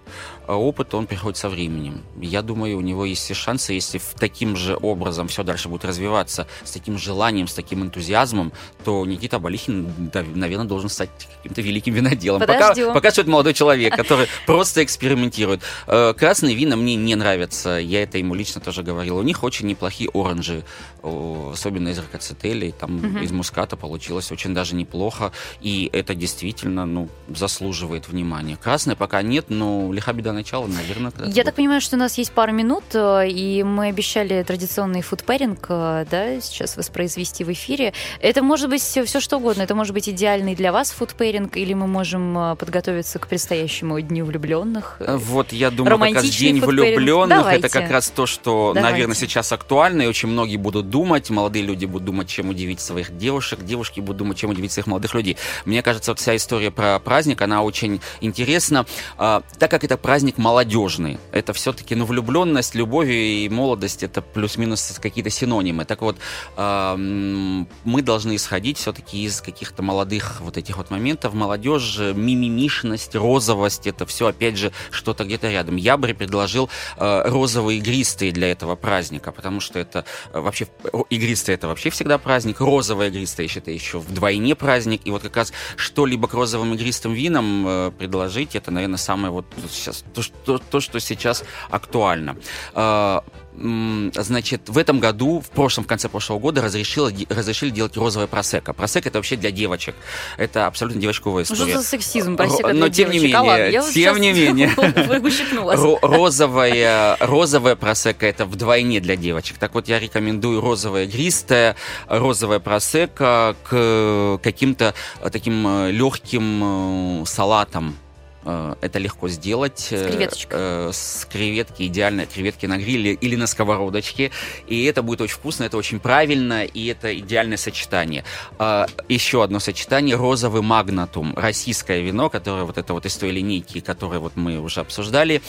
А опыт он приходит со временем. Я думаю, у него есть все шансы, если в таким же образом все дальше будет развиваться, с таким желанием, с таким энтузиазмом, то Никита Балихин, наверное, должен стать каким-то великим виноделом. Подожди, пока, пока что это молодой человек, который просто экспериментирует. Э, красные вина мне не нравятся. Я это ему лично тоже говорил. У них очень неплохие оранжи, особенно из ракоцетели. Там угу. из муската получилось очень даже неплохо. И это действительно ну, заслуживает внимания. Красные пока нет, но лиха беда начала, наверное. Я будет. так понимаю, что у нас есть пару минут, э, и мы обещали традиционный фудпэринг э, да, сейчас воспроизвести в эфире. Это может быть все, все что угодно. Это может быть идеальный для вас фудпэринг, или мы можем подготовиться к предстоящему Дню влюбленных. Э, вот я думаю, как раз День влюбленных Давайте. это как раз то, что, Давайте. наверное, сейчас актуально, и очень многие будут думать, молодые люди будут думать, чем удивить своих девушек, девушки будут думать, чем удивить своих молодых людей. Мне кажется, вот вся история про праздник, она очень интересна, а, так как это праздник молодежный. Это все-таки, ну, влюбленность, любовь и молодость, это плюс-минус какие-то синонимы. Так вот, а, мы должны исходить все-таки из каких-то молодых вот этих вот моментов. Молодежь, мими мимишность, розовость, это все, опять же, что-то где-то рядом. Я бы предложил э, розовые игристые для этого праздника, потому что это э, вообще, игристые это вообще всегда праздник, розовая игристая, это еще вдвойне праздник, и вот как раз что-либо к розовым игристым винам э, предложить, это, наверное, самое вот сейчас, то, что, то, что сейчас актуально. Э, значит, в этом году, в прошлом, в конце прошлого года разрешили, разрешили делать розовое просека. Просека это вообще для девочек. Это абсолютно девочковая история. Что за сексизм? Просека Но тем не менее, тем не менее, розовая, розовая просека это вдвойне для девочек. Так вот, я рекомендую розовое гристое, розовое просека к каким-то таким э, легким э, салатам это легко сделать. С креветочкой. Э, с креветки, идеально креветки на гриле или на сковородочке. И это будет очень вкусно, это очень правильно, и это идеальное сочетание. Э, еще одно сочетание – розовый магнатум. Российское вино, которое вот это вот из той линейки, которое вот мы уже обсуждали.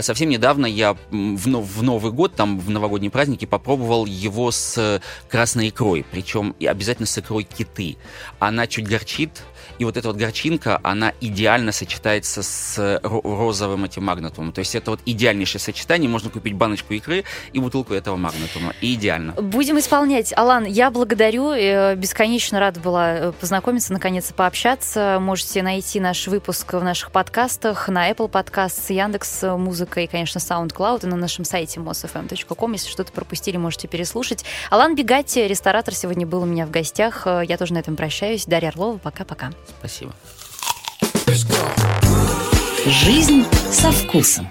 Совсем недавно я в Новый год, там в новогодние праздники попробовал его с красной икрой. Причем обязательно с икрой киты. Она чуть горчит, и вот эта вот горчинка, она идеально сочетается с розовым этим магнатумом. То есть это вот идеальнейшее сочетание. Можно купить баночку икры и бутылку этого магнатума. И идеально. Будем исполнять. Алан, я благодарю. Э, бесконечно рада была э, познакомиться, наконец-то пообщаться. Можете найти наш выпуск в наших подкастах на Apple Podcasts, Яндекс Музыка и, конечно, SoundCloud и на нашем сайте mosfm.com. Если что-то пропустили, можете переслушать. Алан Бегатти, ресторатор, сегодня был у меня в гостях. Э, я тоже на этом прощаюсь. Дарья Орлова, пока-пока. Спасибо. Жизнь со вкусом.